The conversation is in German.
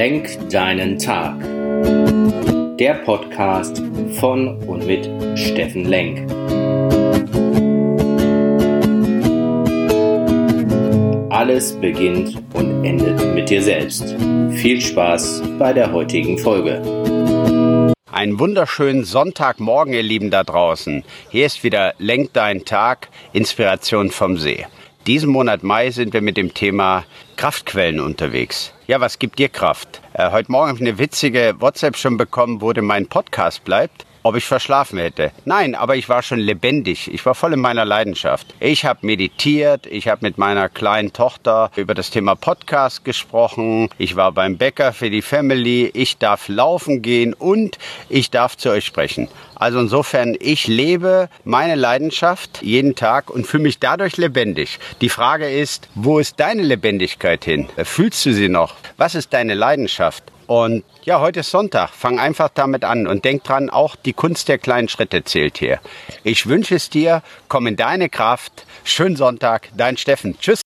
Lenk deinen Tag. Der Podcast von und mit Steffen Lenk. Alles beginnt und endet mit dir selbst. Viel Spaß bei der heutigen Folge. Einen wunderschönen Sonntagmorgen, ihr Lieben da draußen. Hier ist wieder Lenk deinen Tag, Inspiration vom See. Diesen Monat Mai sind wir mit dem Thema Kraftquellen unterwegs. Ja, was gibt dir Kraft? Äh, heute Morgen habe ich eine witzige WhatsApp schon bekommen, wo mein Podcast bleibt ob ich verschlafen hätte. Nein, aber ich war schon lebendig. Ich war voll in meiner Leidenschaft. Ich habe meditiert, ich habe mit meiner kleinen Tochter über das Thema Podcast gesprochen. Ich war beim Bäcker für die Family. Ich darf laufen gehen und ich darf zu euch sprechen. Also insofern, ich lebe meine Leidenschaft jeden Tag und fühle mich dadurch lebendig. Die Frage ist, wo ist deine Lebendigkeit hin? Fühlst du sie noch? Was ist deine Leidenschaft? Und ja, heute ist Sonntag. Fang einfach damit an und denk dran, auch die Kunst der kleinen Schritte zählt hier. Ich wünsche es dir, komm in deine Kraft. Schönen Sonntag, dein Steffen. Tschüss.